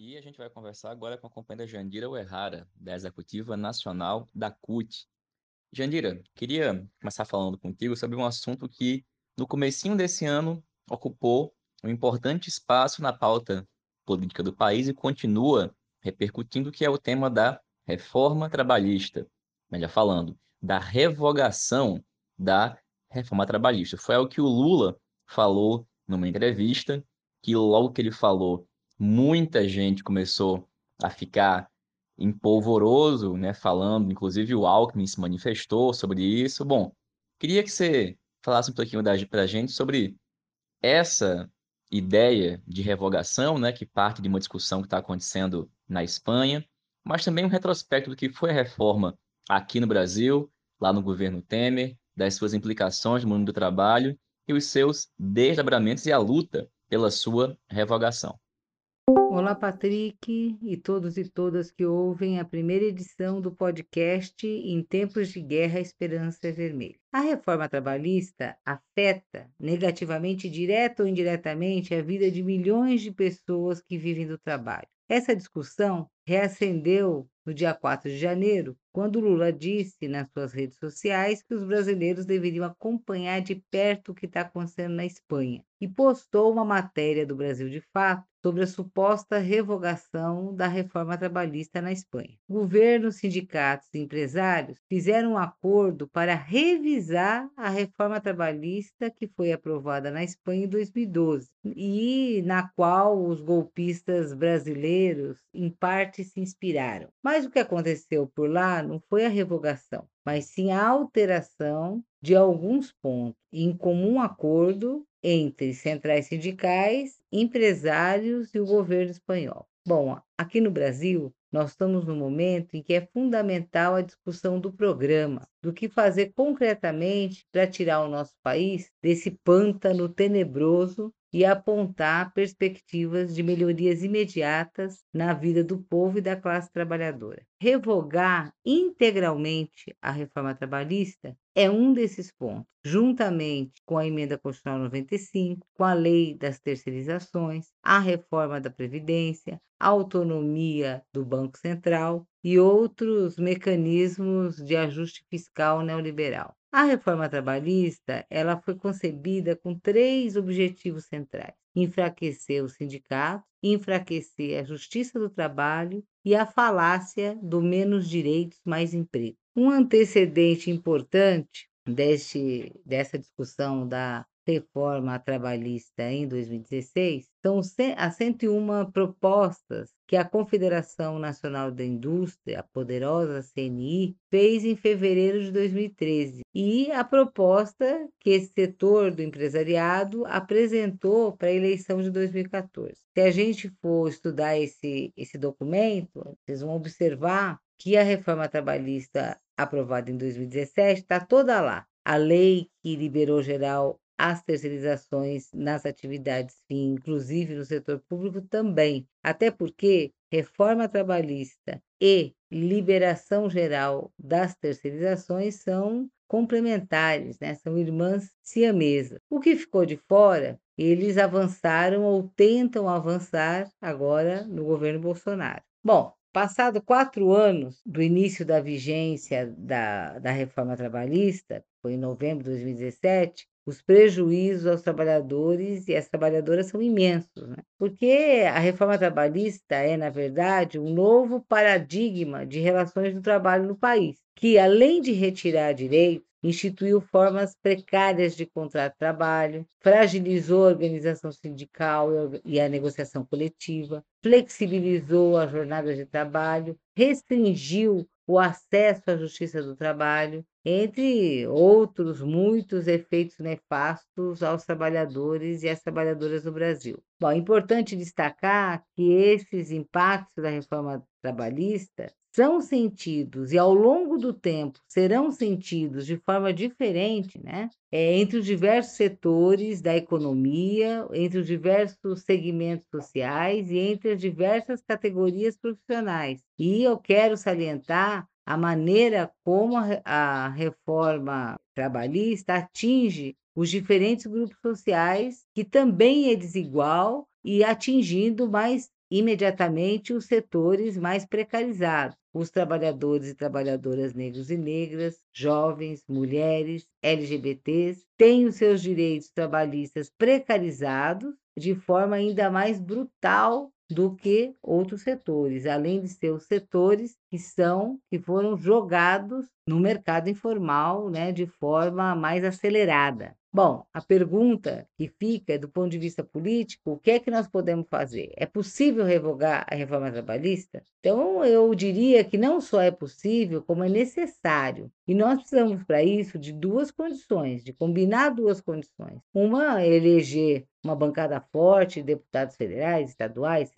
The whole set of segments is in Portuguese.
E a gente vai conversar agora com a companheira Jandira Uerrara, da Executiva Nacional da CUT. Jandira, queria começar falando contigo sobre um assunto que, no comecinho desse ano, ocupou um importante espaço na pauta política do país e continua repercutindo, que é o tema da reforma trabalhista. Melhor falando, da revogação da reforma trabalhista. Foi algo que o Lula falou numa entrevista, que logo que ele falou, muita gente começou a ficar empolvoroso, né, falando, inclusive o Alckmin se manifestou sobre isso. Bom, queria que você falasse um pouquinho para a gente sobre essa ideia de revogação, né, que parte de uma discussão que está acontecendo na Espanha, mas também um retrospecto do que foi a reforma aqui no Brasil, lá no governo Temer, das suas implicações no mundo do trabalho e os seus desdobramentos e a luta pela sua revogação. Olá, Patrick e todos e todas que ouvem a primeira edição do podcast Em Tempos de Guerra, Esperança é Vermelha. A reforma trabalhista afeta negativamente, direta ou indiretamente, a vida de milhões de pessoas que vivem do trabalho. Essa discussão reacendeu no dia 4 de janeiro, quando Lula disse nas suas redes sociais que os brasileiros deveriam acompanhar de perto o que está acontecendo na Espanha e postou uma matéria do Brasil de Fato sobre a suposta revogação da reforma trabalhista na Espanha. Governo, sindicatos e empresários fizeram um acordo para revisar a reforma trabalhista que foi aprovada na Espanha em 2012 e na qual os golpistas brasileiros, em parte, se inspiraram. Mas o que aconteceu por lá não foi a revogação, mas sim a alteração de alguns pontos em comum acordo entre centrais sindicais, empresários e o governo espanhol. Bom, aqui no Brasil, nós estamos no momento em que é fundamental a discussão do programa, do que fazer concretamente para tirar o nosso país desse pântano tenebroso e apontar perspectivas de melhorias imediatas na vida do povo e da classe trabalhadora. Revogar integralmente a reforma trabalhista é um desses pontos, juntamente com a emenda constitucional 95, com a lei das terceirizações, a reforma da previdência, a autonomia do Banco Central e outros mecanismos de ajuste fiscal neoliberal. A reforma trabalhista, ela foi concebida com três objetivos centrais: enfraquecer o sindicato, enfraquecer a justiça do trabalho e a falácia do menos direitos, mais emprego. Um antecedente importante deste, dessa discussão da reforma trabalhista em 2016 são as 101 propostas que a Confederação Nacional da Indústria, a poderosa CNI, fez em fevereiro de 2013 e a proposta que esse setor do empresariado apresentou para a eleição de 2014. Se a gente for estudar esse, esse documento, vocês vão observar que a reforma trabalhista aprovada em 2017 está toda lá. A lei que liberou geral as terceirizações nas atividades fim, inclusive no setor público também, até porque reforma trabalhista e liberação geral das terceirizações são complementares, né? são irmãs siamesas. O que ficou de fora, eles avançaram ou tentam avançar agora no governo Bolsonaro. Bom, Passado quatro anos do início da vigência da, da reforma trabalhista, foi em novembro de 2017, os prejuízos aos trabalhadores e às trabalhadoras são imensos, né? porque a reforma trabalhista é, na verdade, um novo paradigma de relações do trabalho no país, que, além de retirar direitos, instituiu formas precárias de contrato de trabalho, fragilizou a organização sindical e a negociação coletiva, flexibilizou as jornadas de trabalho, restringiu o acesso à justiça do trabalho, entre outros muitos efeitos nefastos aos trabalhadores e às trabalhadoras do Brasil. Bom, é importante destacar que esses impactos da reforma trabalhista são sentidos e ao longo do tempo serão sentidos de forma diferente, né? É, entre os diversos setores da economia, entre os diversos segmentos sociais e entre as diversas categorias profissionais. E eu quero salientar a maneira como a reforma trabalhista atinge os diferentes grupos sociais, que também é desigual e atingindo mais imediatamente os setores mais precarizados, os trabalhadores e trabalhadoras negros e negras, jovens, mulheres, LGBTs, têm os seus direitos trabalhistas precarizados de forma ainda mais brutal do que outros setores, além de ser os setores que são que foram jogados no mercado informal, né, de forma mais acelerada. Bom, a pergunta que fica do ponto de vista político, o que é que nós podemos fazer? É possível revogar a reforma trabalhista? Então, eu diria que não só é possível, como é necessário. E nós precisamos, para isso, de duas condições, de combinar duas condições. Uma, eleger uma bancada forte, deputados federais, estaduais,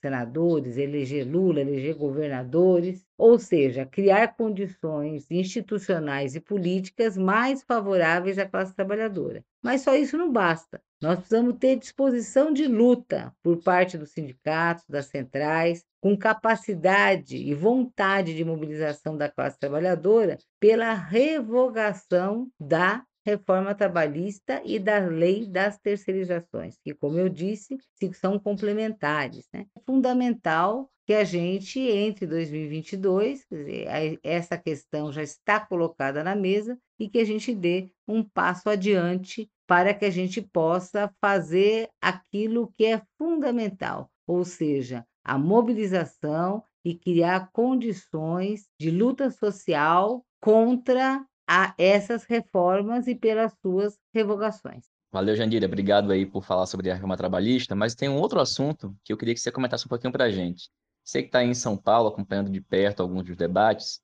senadores, eleger Lula, eleger governadores, ou seja, criar condições institucionais e políticas mais favoráveis à classe trabalhadora. Mas só isso não basta. Nós precisamos ter disposição de luta por parte dos sindicatos, das centrais, com capacidade e vontade de mobilização da classe trabalhadora pela revogação da reforma trabalhista e da lei das terceirizações, que, como eu disse, são complementares. Né? É fundamental que a gente, entre 2022, dizer, essa questão já está colocada na mesa e que a gente dê um passo adiante para que a gente possa fazer aquilo que é fundamental, ou seja, a mobilização e criar condições de luta social contra a essas reformas e pelas suas revogações. Valeu, Jandira. Obrigado aí por falar sobre a reforma trabalhista, mas tem um outro assunto que eu queria que você comentasse um pouquinho para a gente. Você que está em São Paulo acompanhando de perto alguns dos debates,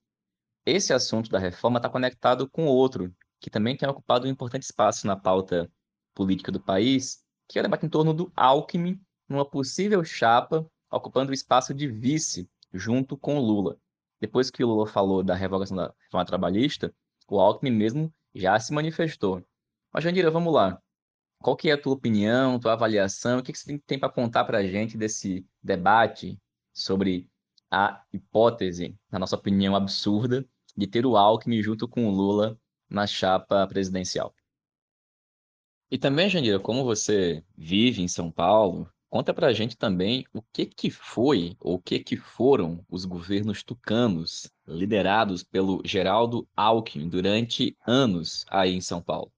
esse assunto da reforma está conectado com outro, que também tem ocupado um importante espaço na pauta política do país, que é o debate em torno do Alckmin numa possível chapa ocupando o espaço de vice junto com o Lula. Depois que o Lula falou da revogação da reforma trabalhista, o Alckmin mesmo já se manifestou. Mas, Jandira, vamos lá. Qual que é a tua opinião, tua avaliação? O que, que você tem para contar para a gente desse debate sobre a hipótese, na nossa opinião absurda, de ter o Alckmin junto com o Lula na chapa presidencial? E também, Jandira, como você vive em São Paulo, Conta pra gente também o que que foi ou o que que foram os governos tucanos liderados pelo Geraldo Alckmin durante anos aí em São Paulo.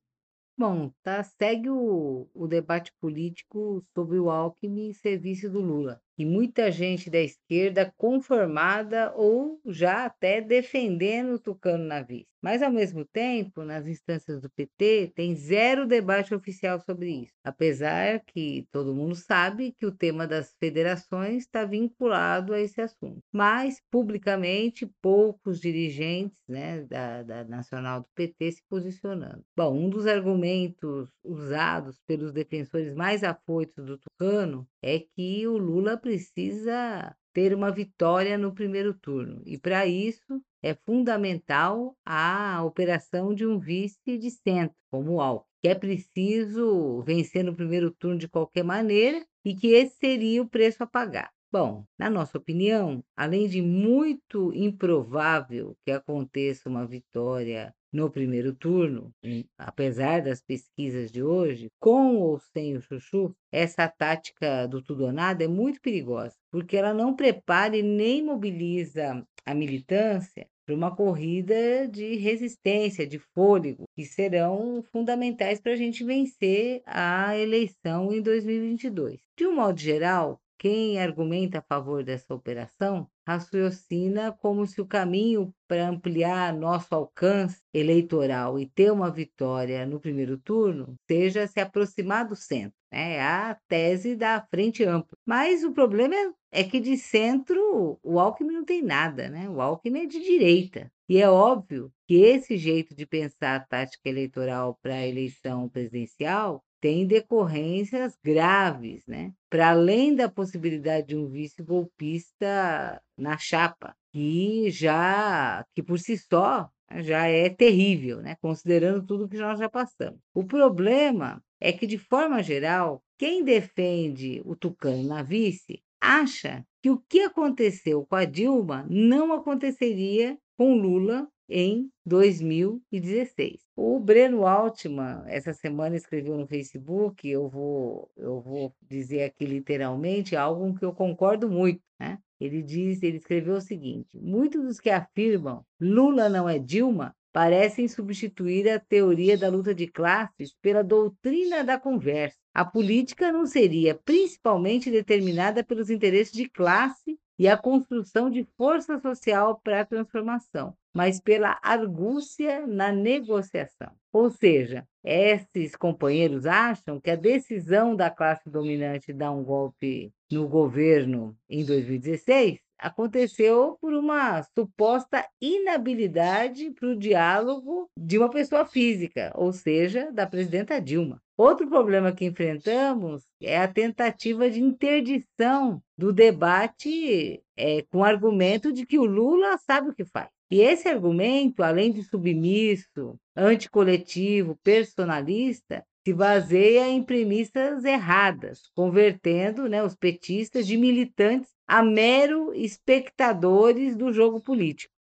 Bom, tá, segue o, o debate político sobre o Alckmin e serviço do Lula. E muita gente da esquerda conformada ou já até defendendo o Tucano na vice. Mas, ao mesmo tempo, nas instâncias do PT, tem zero debate oficial sobre isso. Apesar que todo mundo sabe que o tema das federações está vinculado a esse assunto. Mas, publicamente, poucos dirigentes né, da, da Nacional do PT se posicionando. Bom, um dos argumentos usados pelos defensores mais afoitos do Tucano é que o Lula precisa ter uma vitória no primeiro turno. E para isso é fundamental a operação de um vice de centro, como o Alckmin, que é preciso vencer no primeiro turno de qualquer maneira e que esse seria o preço a pagar. Bom, na nossa opinião, além de muito improvável que aconteça uma vitória no primeiro turno, apesar das pesquisas de hoje, com ou sem o chuchu, essa tática do tudo ou nada é muito perigosa, porque ela não prepara e nem mobiliza a militância para uma corrida de resistência, de fôlego, que serão fundamentais para a gente vencer a eleição em 2022. De um modo geral, quem argumenta a favor dessa operação raciocina como se o caminho para ampliar nosso alcance eleitoral e ter uma vitória no primeiro turno seja se aproximar do centro. Né? É a tese da frente ampla. Mas o problema é, é que de centro o Alckmin não tem nada, né? O Alckmin é de direita. E é óbvio que esse jeito de pensar a tática eleitoral para a eleição presidencial tem decorrências graves, né? Para além da possibilidade de um vice golpista na chapa, que já que por si só já é terrível, né? Considerando tudo que nós já passamos. O problema é que de forma geral, quem defende o Tucano na vice acha que o que aconteceu com a Dilma não aconteceria com Lula em 2016. O Breno Altman, essa semana, escreveu no Facebook, eu vou, eu vou dizer aqui literalmente algo que eu concordo muito. Né? Ele diz, ele escreveu o seguinte: muitos dos que afirmam Lula não é Dilma parecem substituir a teoria da luta de classes pela doutrina da conversa. A política não seria principalmente determinada pelos interesses de classe e a construção de força social para a transformação, mas pela argúcia na negociação. Ou seja, esses companheiros acham que a decisão da classe dominante dar um golpe no governo em 2016 aconteceu por uma suposta inabilidade para o diálogo de uma pessoa física, ou seja, da presidenta Dilma. Outro problema que enfrentamos é a tentativa de interdição do debate é, com o argumento de que o Lula sabe o que faz. E esse argumento, além de submisso, anticoletivo, personalista, se baseia em premissas erradas, convertendo né, os petistas de militantes a mero espectadores do jogo político.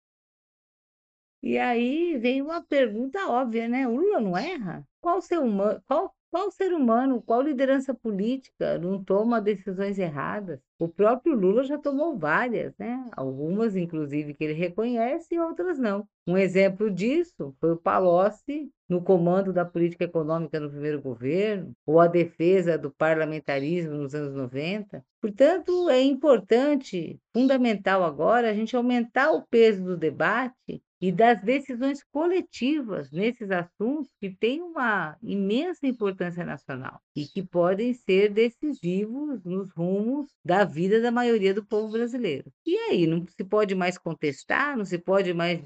E aí vem uma pergunta óbvia, né? O Lula não erra? Qual humano, qual, qual ser humano, qual liderança política não toma decisões erradas? O próprio Lula já tomou várias, né? Algumas, inclusive, que ele reconhece e outras não. Um exemplo disso foi o Palocci no comando da política econômica no primeiro governo, ou a defesa do parlamentarismo nos anos 90. Portanto, é importante, fundamental agora, a gente aumentar o peso do debate e das decisões coletivas nesses assuntos que têm uma imensa importância nacional e que podem ser decisivos nos rumos da vida da maioria do povo brasileiro. E aí, não se pode mais contestar, não se pode mais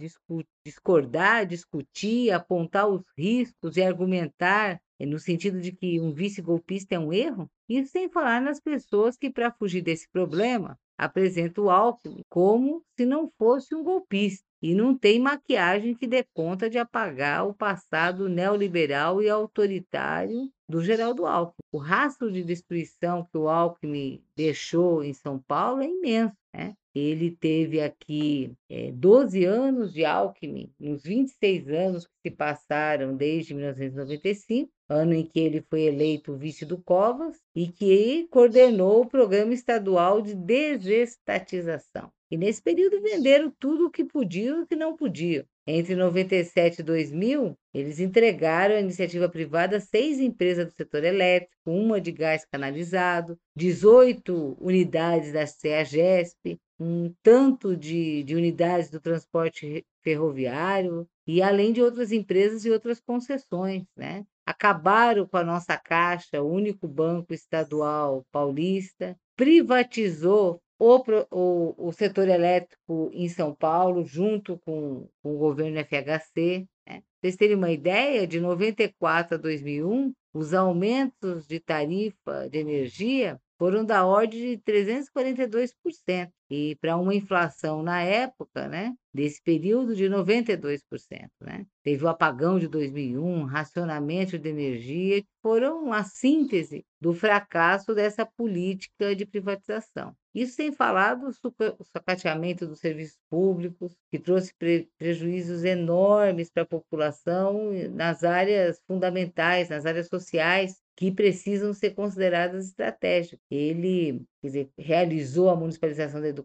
discordar, discutir, apontar os riscos e argumentar eh, no sentido de que um vice-golpista é um erro? Isso sem falar nas pessoas que, para fugir desse problema, apresentam o Alckmin como se não fosse um golpista e não tem maquiagem que dê conta de apagar o passado neoliberal e autoritário do Geraldo Alckmin. O rastro de destruição que o Alckmin deixou em São Paulo é imenso. Né? Ele teve aqui é, 12 anos de Alckmin, nos 26 anos que se passaram desde 1995, ano em que ele foi eleito vice do Covas, e que coordenou o Programa Estadual de Desestatização. E nesse período venderam tudo o que podiam e o que não podiam. Entre 97 e 2000, eles entregaram à iniciativa privada seis empresas do setor elétrico, uma de gás canalizado, 18 unidades da CEAGESP, um tanto de, de unidades do transporte ferroviário, e além de outras empresas e outras concessões. Né? Acabaram com a nossa Caixa, o único banco estadual paulista, privatizou o, o, o setor elétrico em São Paulo, junto com, com o governo FHC. Né? Vocês terem uma ideia, de 94 a 2001, os aumentos de tarifa de energia foram da ordem de 342%, e para uma inflação na época, né, desse período de 92%. Né? Teve o apagão de 2001, racionamento de energia, que foram a síntese do fracasso dessa política de privatização. Isso sem falar do sucateamento dos serviços públicos, que trouxe pre prejuízos enormes para a população nas áreas fundamentais, nas áreas sociais, que precisam ser consideradas estratégicas. Ele dizer, realizou a municipalização da educação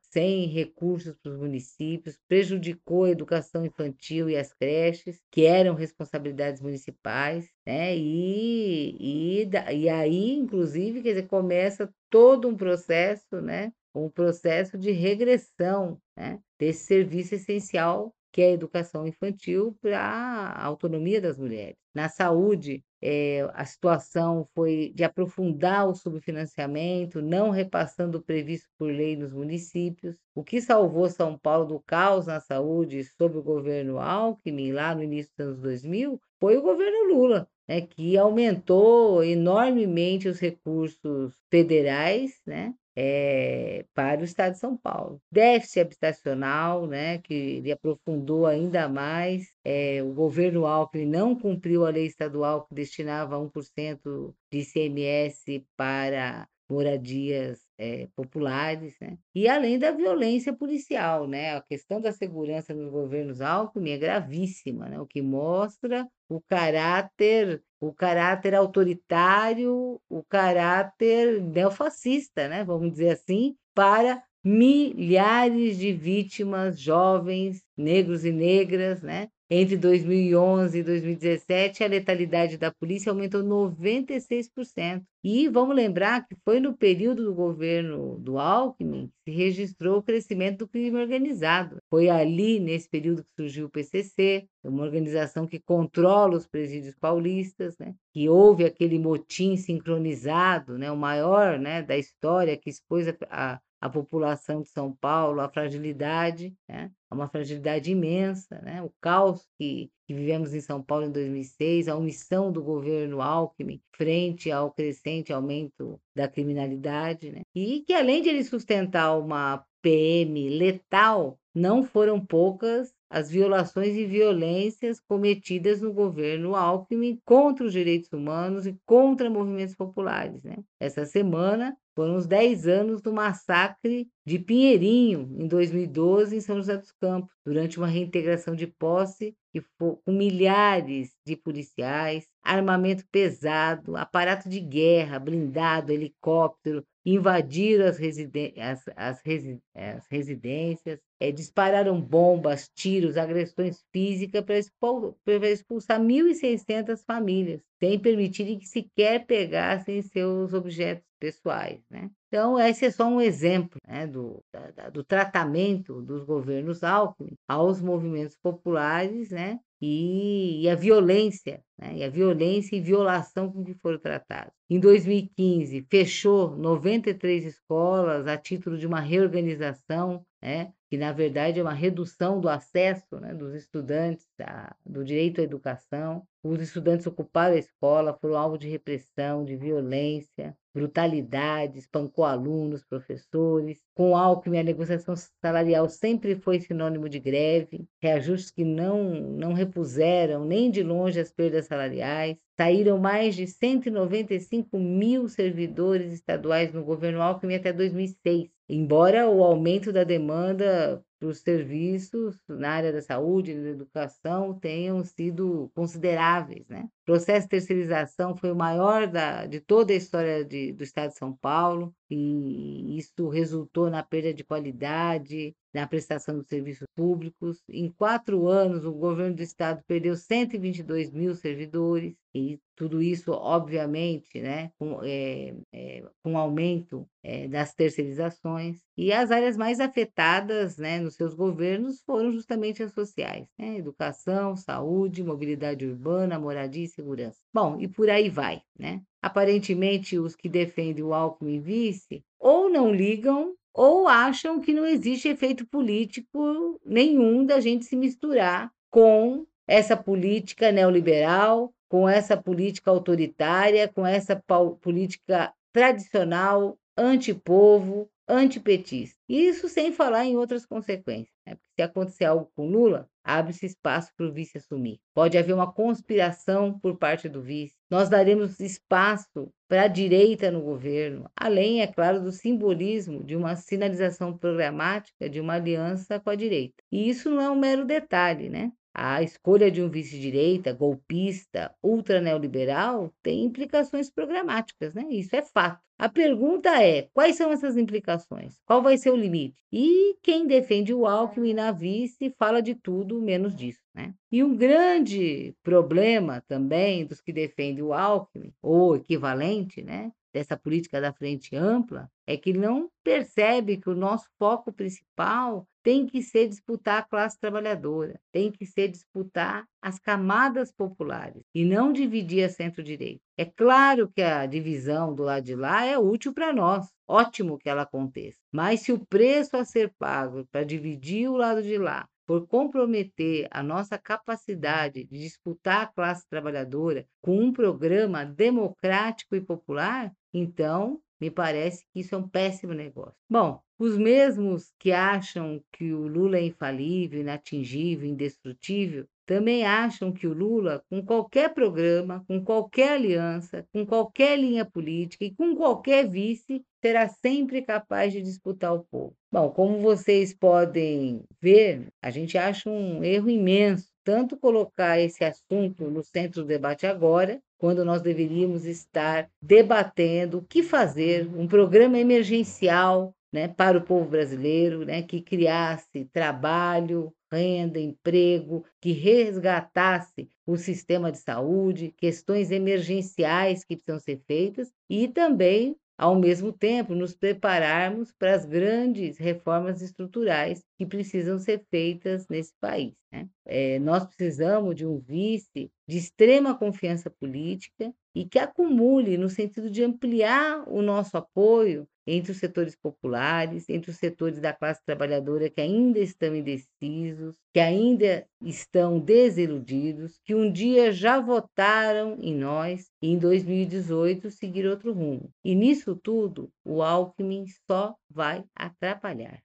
sem recursos para os municípios, prejudicou a educação infantil e as creches, que eram responsabilidades municipais, né? E, e, e aí, inclusive, quer dizer, começa todo um processo, né? um processo de regressão né? desse serviço essencial que é a educação infantil para a autonomia das mulheres. Na saúde, é, a situação foi de aprofundar o subfinanciamento, não repassando o previsto por lei nos municípios. O que salvou São Paulo do caos na saúde sob o governo Alckmin, lá no início dos anos 2000, foi o governo Lula, né, que aumentou enormemente os recursos federais, né, é, para o estado de São Paulo. Déficit habitacional, né, que ele aprofundou ainda mais. É, o governo Alckmin não cumpriu a lei estadual que destinava 1% de ICMS para moradias é, populares, né? E além da violência policial, né? A questão da segurança nos governos Alckmin é gravíssima, né? O que mostra o caráter, o caráter autoritário, o caráter neofascista, né? Vamos dizer assim, para milhares de vítimas jovens, negros e negras, né? Entre 2011 e 2017, a letalidade da polícia aumentou 96%. E vamos lembrar que foi no período do governo do Alckmin que se registrou o crescimento do crime organizado. Foi ali, nesse período, que surgiu o PCC, uma organização que controla os presídios paulistas, né? que houve aquele motim sincronizado, né? o maior né? da história, que expôs a, a a população de São Paulo, a fragilidade, né? uma fragilidade imensa, né? o caos que, que vivemos em São Paulo em 2006, a omissão do governo Alckmin frente ao crescente aumento da criminalidade, né? e que além de ele sustentar uma PM letal, não foram poucas as violações e violências cometidas no governo Alckmin contra os direitos humanos e contra movimentos populares. Né? Essa semana foram os 10 anos do massacre de Pinheirinho, em 2012, em São José dos Campos, durante uma reintegração de posse que foi, com milhares de policiais, armamento pesado, aparato de guerra, blindado, helicóptero, invadiram as, as, as, resi as residências, é, dispararam bombas, tiros, agressões físicas para expul expulsar 1.600 famílias, sem permitirem que sequer pegassem seus objetos pessoais. Né? Então, esse é só um exemplo né, do, da, do tratamento dos governos Alckmin aos movimentos populares né, e, e a violência, né, e a violência e violação com que foram tratados. Em 2015, fechou 93 escolas a título de uma reorganização, né, que na verdade é uma redução do acesso né, dos estudantes a, do direito à educação. Os estudantes ocuparam a escola, foram alvo de repressão, de violência, brutalidade, espancou alunos, professores. Com o Alckmin, a negociação salarial sempre foi sinônimo de greve, reajustes que não, não repuseram nem de longe as perdas salariais. Saíram mais de 195 mil servidores estaduais no governo Alckmin até 2006, embora o aumento da demanda para os serviços na área da saúde e da educação tenham sido consideráveis. Né? Processo de terceirização foi o maior da, de toda a história de, do Estado de São Paulo, e isso resultou na perda de qualidade, na prestação dos serviços públicos. Em quatro anos, o governo do Estado perdeu 122 mil servidores, e tudo isso, obviamente, né, com, é, é, com aumento é, das terceirizações. E as áreas mais afetadas né, nos seus governos foram justamente as sociais: né, educação, saúde, mobilidade urbana, moradia e segurança. Bom, e por aí vai. Né? Aparentemente, os que defendem o Alckmin vice ou não ligam ou acham que não existe efeito político nenhum da gente se misturar com essa política neoliberal, com essa política autoritária, com essa política tradicional, antipovo, antipetista. Isso sem falar em outras consequências. Né? Se acontecer algo com Lula, abre-se espaço para o vice assumir. Pode haver uma conspiração por parte do vice. Nós daremos espaço para a direita no governo, além, é claro, do simbolismo de uma sinalização programática de uma aliança com a direita. E isso não é um mero detalhe, né? A escolha de um vice-direita, golpista, ultra-neoliberal, tem implicações programáticas, né? Isso é fato. A pergunta é: quais são essas implicações? Qual vai ser o limite? E quem defende o Alckmin na vice fala de tudo menos disso. Né? E um grande problema também dos que defendem o Alckmin, ou equivalente, né, dessa política da frente ampla, é que não percebe que o nosso foco principal tem que ser disputar a classe trabalhadora, tem que ser disputar as camadas populares e não dividir a centro-direita. É claro que a divisão do lado de lá é útil para nós, ótimo que ela aconteça, mas se o preço a ser pago para dividir o lado de lá por comprometer a nossa capacidade de disputar a classe trabalhadora com um programa democrático e popular, então me parece que isso é um péssimo negócio. Bom, os mesmos que acham que o Lula é infalível, inatingível, indestrutível, também acham que o Lula, com qualquer programa, com qualquer aliança, com qualquer linha política e com qualquer vice, será sempre capaz de disputar o povo. Bom, como vocês podem ver, a gente acha um erro imenso tanto colocar esse assunto no centro do debate agora, quando nós deveríamos estar debatendo o que fazer, um programa emergencial né, para o povo brasileiro, né, que criasse trabalho, renda, emprego, que resgatasse o sistema de saúde, questões emergenciais que precisam ser feitas e também ao mesmo tempo, nos prepararmos para as grandes reformas estruturais que precisam ser feitas nesse país. Né? É, nós precisamos de um vice de extrema confiança política e que acumule no sentido de ampliar o nosso apoio entre os setores populares, entre os setores da classe trabalhadora que ainda estão indecisos, que ainda estão desiludidos, que um dia já votaram em nós e em 2018 seguir outro rumo. E nisso tudo, o Alckmin só vai atrapalhar.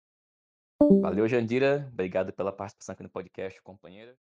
Valeu, Jandira. Obrigado pela participação aqui no podcast, companheira.